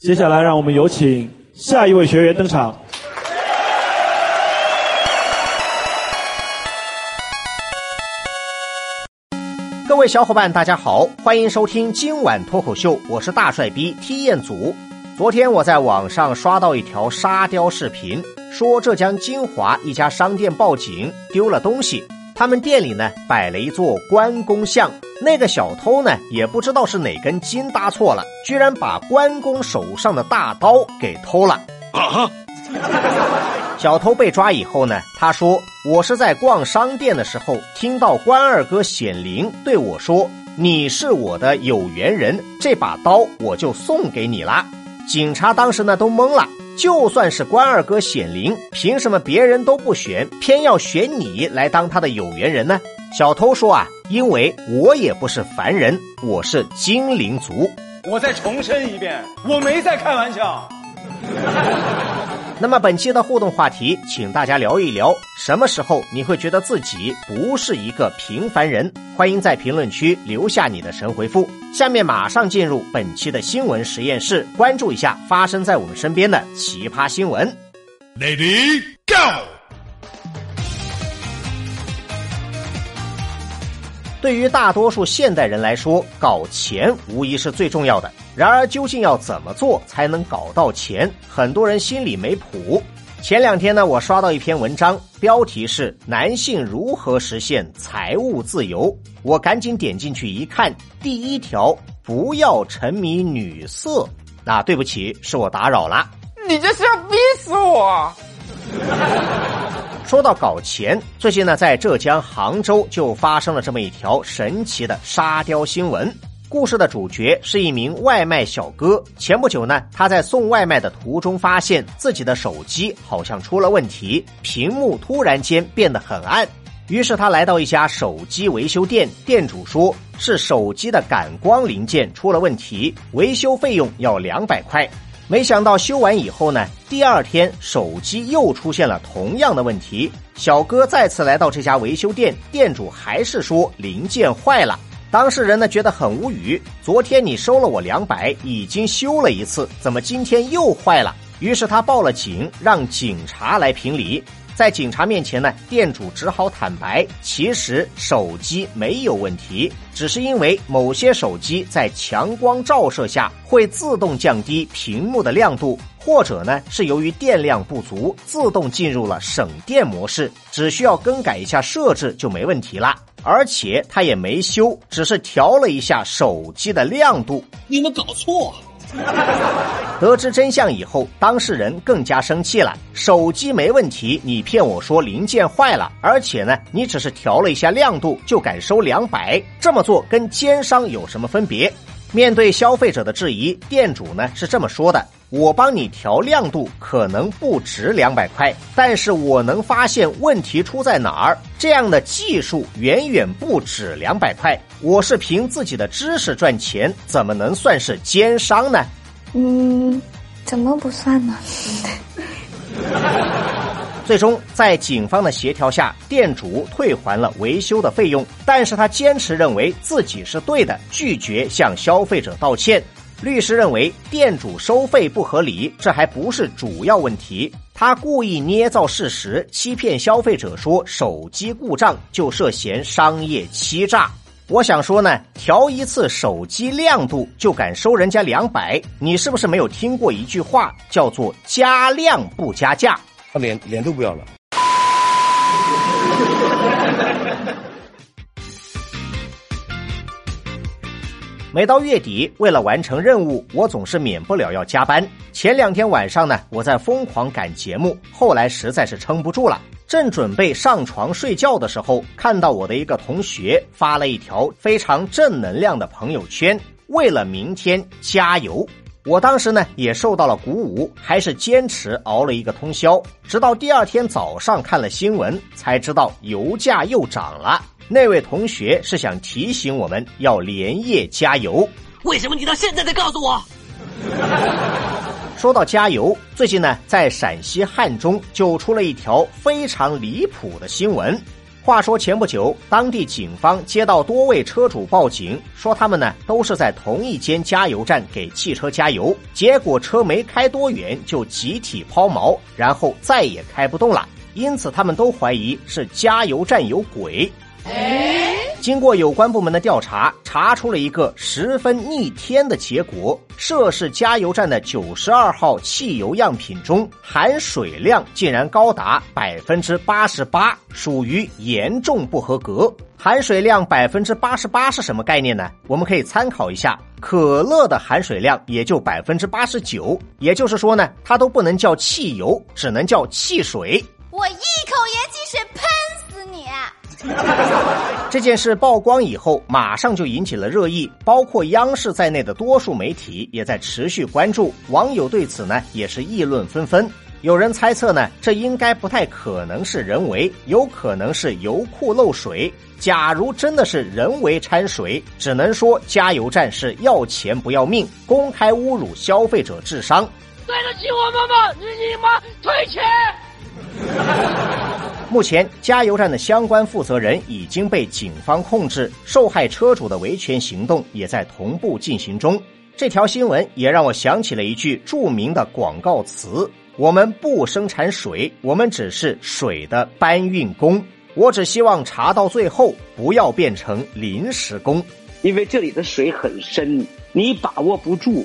接下来，让我们有请下一位学员登场。各位小伙伴，大家好，欢迎收听今晚脱口秀，我是大帅逼踢彦祖。昨天我在网上刷到一条沙雕视频，说浙江金华一家商店报警丢了东西，他们店里呢摆了一座关公像，那个小偷呢也不知道是哪根筋搭错了，居然把关公手上的大刀给偷了。啊！小偷被抓以后呢，他说：“我是在逛商店的时候，听到关二哥显灵对我说，你是我的有缘人，这把刀我就送给你啦。”警察当时呢都懵了，就算是关二哥显灵，凭什么别人都不选，偏要选你来当他的有缘人呢？小偷说啊，因为我也不是凡人，我是精灵族。我再重申一遍，我没在开玩笑。那么本期的互动话题，请大家聊一聊，什么时候你会觉得自己不是一个平凡人？欢迎在评论区留下你的神回复。下面马上进入本期的新闻实验室，关注一下发生在我们身边的奇葩新闻。Lady Go！对于大多数现代人来说，搞钱无疑是最重要的。然而，究竟要怎么做才能搞到钱？很多人心里没谱。前两天呢，我刷到一篇文章，标题是“男性如何实现财务自由”。我赶紧点进去一看，第一条，不要沉迷女色。那对不起，是我打扰了。你这是要逼死我！说到搞钱，最近呢，在浙江杭州就发生了这么一条神奇的沙雕新闻。故事的主角是一名外卖小哥。前不久呢，他在送外卖的途中，发现自己的手机好像出了问题，屏幕突然间变得很暗。于是他来到一家手机维修店，店主说是手机的感光零件出了问题，维修费用要两百块。没想到修完以后呢，第二天手机又出现了同样的问题。小哥再次来到这家维修店，店主还是说零件坏了。当事人呢觉得很无语，昨天你收了我两百，已经修了一次，怎么今天又坏了？于是他报了警，让警察来评理。在警察面前呢，店主只好坦白，其实手机没有问题，只是因为某些手机在强光照射下会自动降低屏幕的亮度，或者呢是由于电量不足，自动进入了省电模式，只需要更改一下设置就没问题了。而且他也没修，只是调了一下手机的亮度。你们搞错。得知真相以后，当事人更加生气了。手机没问题，你骗我说零件坏了，而且呢，你只是调了一下亮度就敢收两百，这么做跟奸商有什么分别？面对消费者的质疑，店主呢是这么说的。我帮你调亮度可能不值两百块，但是我能发现问题出在哪儿。这样的技术远远不止两百块。我是凭自己的知识赚钱，怎么能算是奸商呢？嗯，怎么不算呢？最终在警方的协调下，店主退还了维修的费用，但是他坚持认为自己是对的，拒绝向消费者道歉。律师认为店主收费不合理，这还不是主要问题。他故意捏造事实，欺骗消费者说手机故障就涉嫌商业欺诈。我想说呢，调一次手机亮度就敢收人家两百，你是不是没有听过一句话叫做“加量不加价”？他脸脸都不要了。每到月底，为了完成任务，我总是免不了要加班。前两天晚上呢，我在疯狂赶节目，后来实在是撑不住了，正准备上床睡觉的时候，看到我的一个同学发了一条非常正能量的朋友圈：“为了明天加油。”我当时呢也受到了鼓舞，还是坚持熬了一个通宵，直到第二天早上看了新闻，才知道油价又涨了。那位同学是想提醒我们要连夜加油。为什么你到现在才告诉我？说到加油，最近呢，在陕西汉中就出了一条非常离谱的新闻。话说前不久，当地警方接到多位车主报警，说他们呢都是在同一间加油站给汽车加油，结果车没开多远就集体抛锚，然后再也开不动了。因此，他们都怀疑是加油站有鬼。经过有关部门的调查，查出了一个十分逆天的结果：涉事加油站的九十二号汽油样品中含水量竟然高达百分之八十八，属于严重不合格。含水量百分之八十八是什么概念呢？我们可以参考一下，可乐的含水量也就百分之八十九，也就是说呢，它都不能叫汽油，只能叫汽水。我一口盐汽水喷！这件事曝光以后，马上就引起了热议，包括央视在内的多数媒体也在持续关注。网友对此呢也是议论纷纷。有人猜测呢，这应该不太可能是人为，有可能是油库漏水。假如真的是人为掺水，只能说加油站是要钱不要命，公开侮辱消费者智商。对得起我们吗？你你妈退钱！目前，加油站的相关负责人已经被警方控制，受害车主的维权行动也在同步进行中。这条新闻也让我想起了一句著名的广告词：“我们不生产水，我们只是水的搬运工。”我只希望查到最后，不要变成临时工，因为这里的水很深，你把握不住。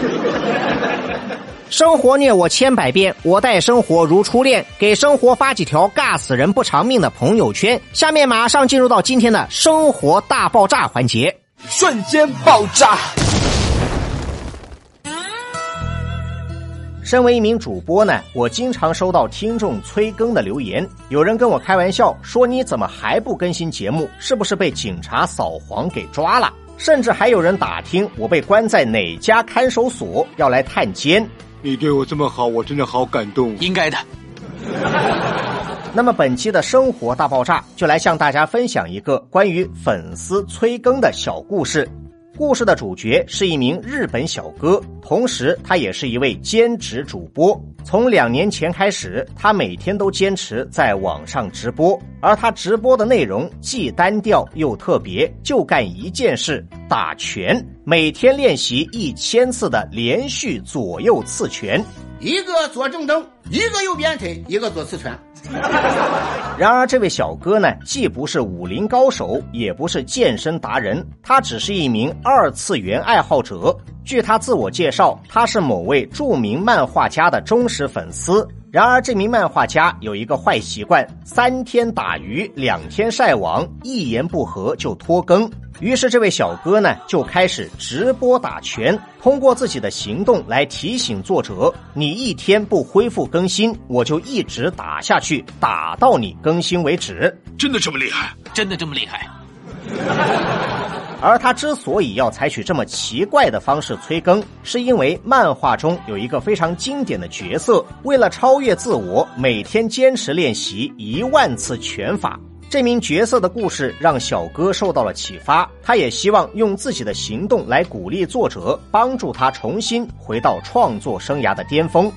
生活虐我千百遍，我待生活如初恋。给生活发几条尬死人不偿命的朋友圈。下面马上进入到今天的生活大爆炸环节，瞬间爆炸。身为一名主播呢，我经常收到听众催更的留言。有人跟我开玩笑说：“你怎么还不更新节目？是不是被警察扫黄给抓了？”甚至还有人打听我被关在哪家看守所，要来探监。你对我这么好，我真的好感动。应该的。那么本期的生活大爆炸就来向大家分享一个关于粉丝催更的小故事。故事的主角是一名日本小哥，同时他也是一位兼职主播。从两年前开始，他每天都坚持在网上直播，而他直播的内容既单调又特别，就干一件事：打拳。每天练习一千次的连续左右刺拳，一个左正蹬，一个右鞭腿，一个左刺拳。然而，这位小哥呢，既不是武林高手，也不是健身达人，他只是一名二次元爱好者。据他自我介绍，他是某位著名漫画家的忠实粉丝。然而，这名漫画家有一个坏习惯：三天打鱼，两天晒网，一言不合就拖更。于是，这位小哥呢就开始直播打拳，通过自己的行动来提醒作者：你一天不恢复更新，我就一直打下去，打到你更新为止。真的这么厉害？真的这么厉害？而他之所以要采取这么奇怪的方式催更，是因为漫画中有一个非常经典的角色，为了超越自我，每天坚持练习一万次拳法。这名角色的故事让小哥受到了启发，他也希望用自己的行动来鼓励作者，帮助他重新回到创作生涯的巅峰。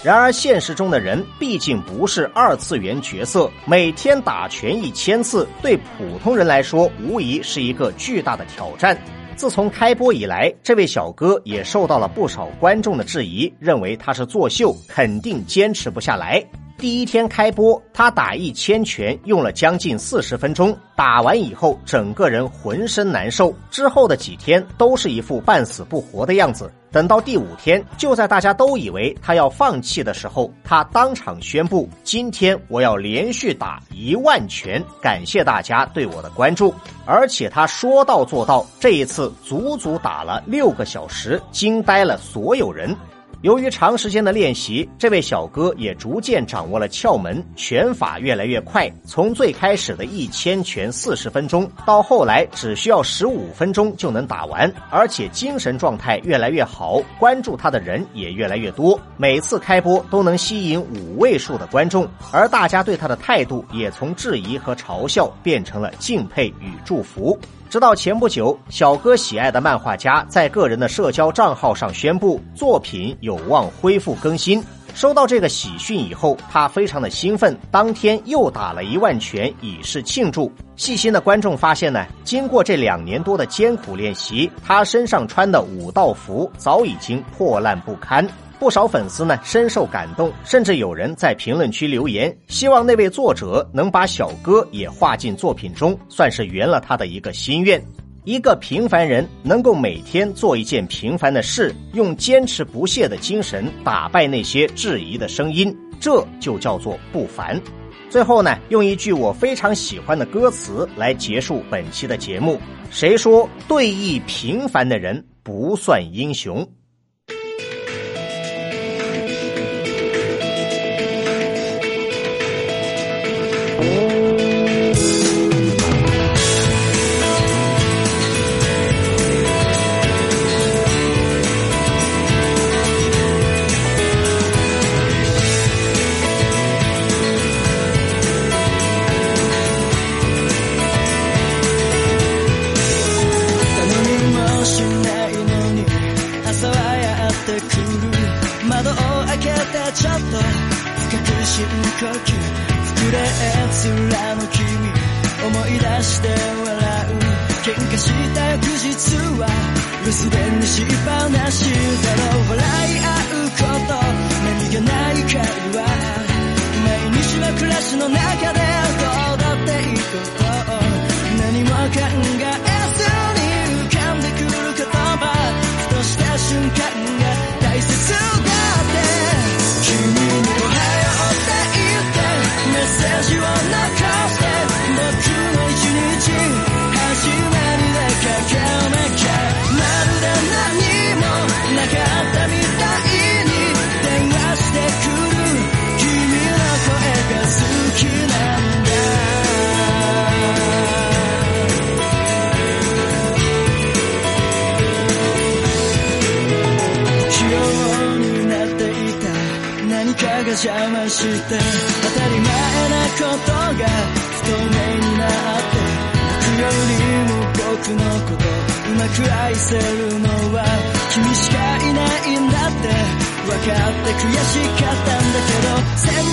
然而，现实中的人毕竟不是二次元角色，每天打拳一千次，对普通人来说无疑是一个巨大的挑战。自从开播以来，这位小哥也受到了不少观众的质疑，认为他是作秀，肯定坚持不下来。第一天开播，他打一千拳用了将近四十分钟，打完以后整个人浑身难受。之后的几天都是一副半死不活的样子。等到第五天，就在大家都以为他要放弃的时候，他当场宣布：“今天我要连续打一万拳，感谢大家对我的关注。”而且他说到做到，这一次足足打了六个小时，惊呆了所有人。由于长时间的练习，这位小哥也逐渐掌握了窍门，拳法越来越快。从最开始的一千拳四十分钟，到后来只需要十五分钟就能打完，而且精神状态越来越好，关注他的人也越来越多。每次开播都能吸引五位数的观众，而大家对他的态度也从质疑和嘲笑变成了敬佩与祝福。直到前不久，小哥喜爱的漫画家在个人的社交账号上宣布，作品有望恢复更新。收到这个喜讯以后，他非常的兴奋，当天又打了一万拳以示庆祝。细心的观众发现呢，经过这两年多的艰苦练习，他身上穿的武道服早已经破烂不堪。不少粉丝呢深受感动，甚至有人在评论区留言，希望那位作者能把小哥也画进作品中，算是圆了他的一个心愿。一个平凡人能够每天做一件平凡的事，用坚持不懈的精神打败那些质疑的声音，这就叫做不凡。最后呢，用一句我非常喜欢的歌词来结束本期的节目：谁说对弈平凡的人不算英雄？深呼吸膨れつらの君思い出して笑う喧嘩した翌日は留守電にしっぱなしだろう笑い合うこと。何気ない会話。毎日の暮らしの中でどうだっていいこと。何もかんない。して当たり前なことが不透明になって僕よりも僕のこと。うまく愛せるのは君しかいないんだって。分かって悔しかったんだけど。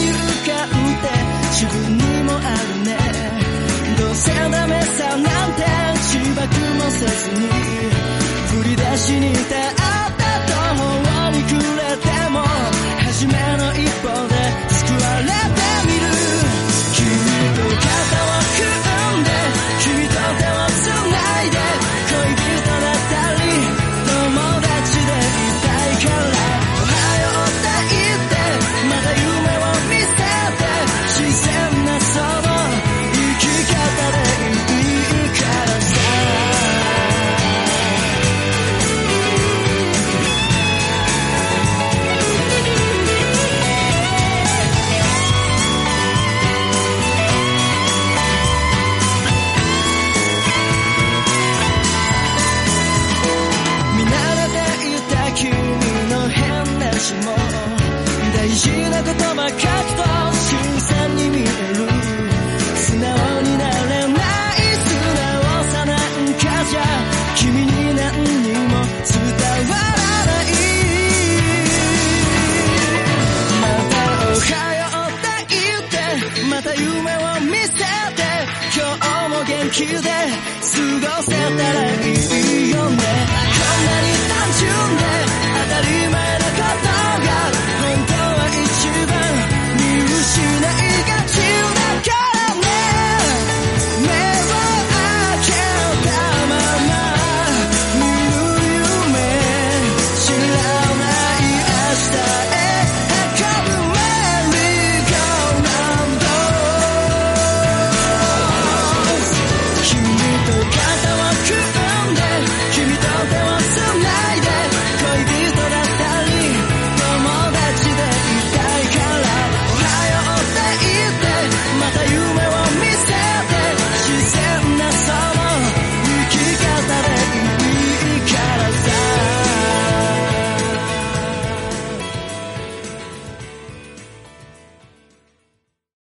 事な言葉書くと新鮮に見える素直になれない素直さなんかじゃ君に何にも伝わらないまたおはようって言ってまた夢を見せて今日も元気で過ごせたらいい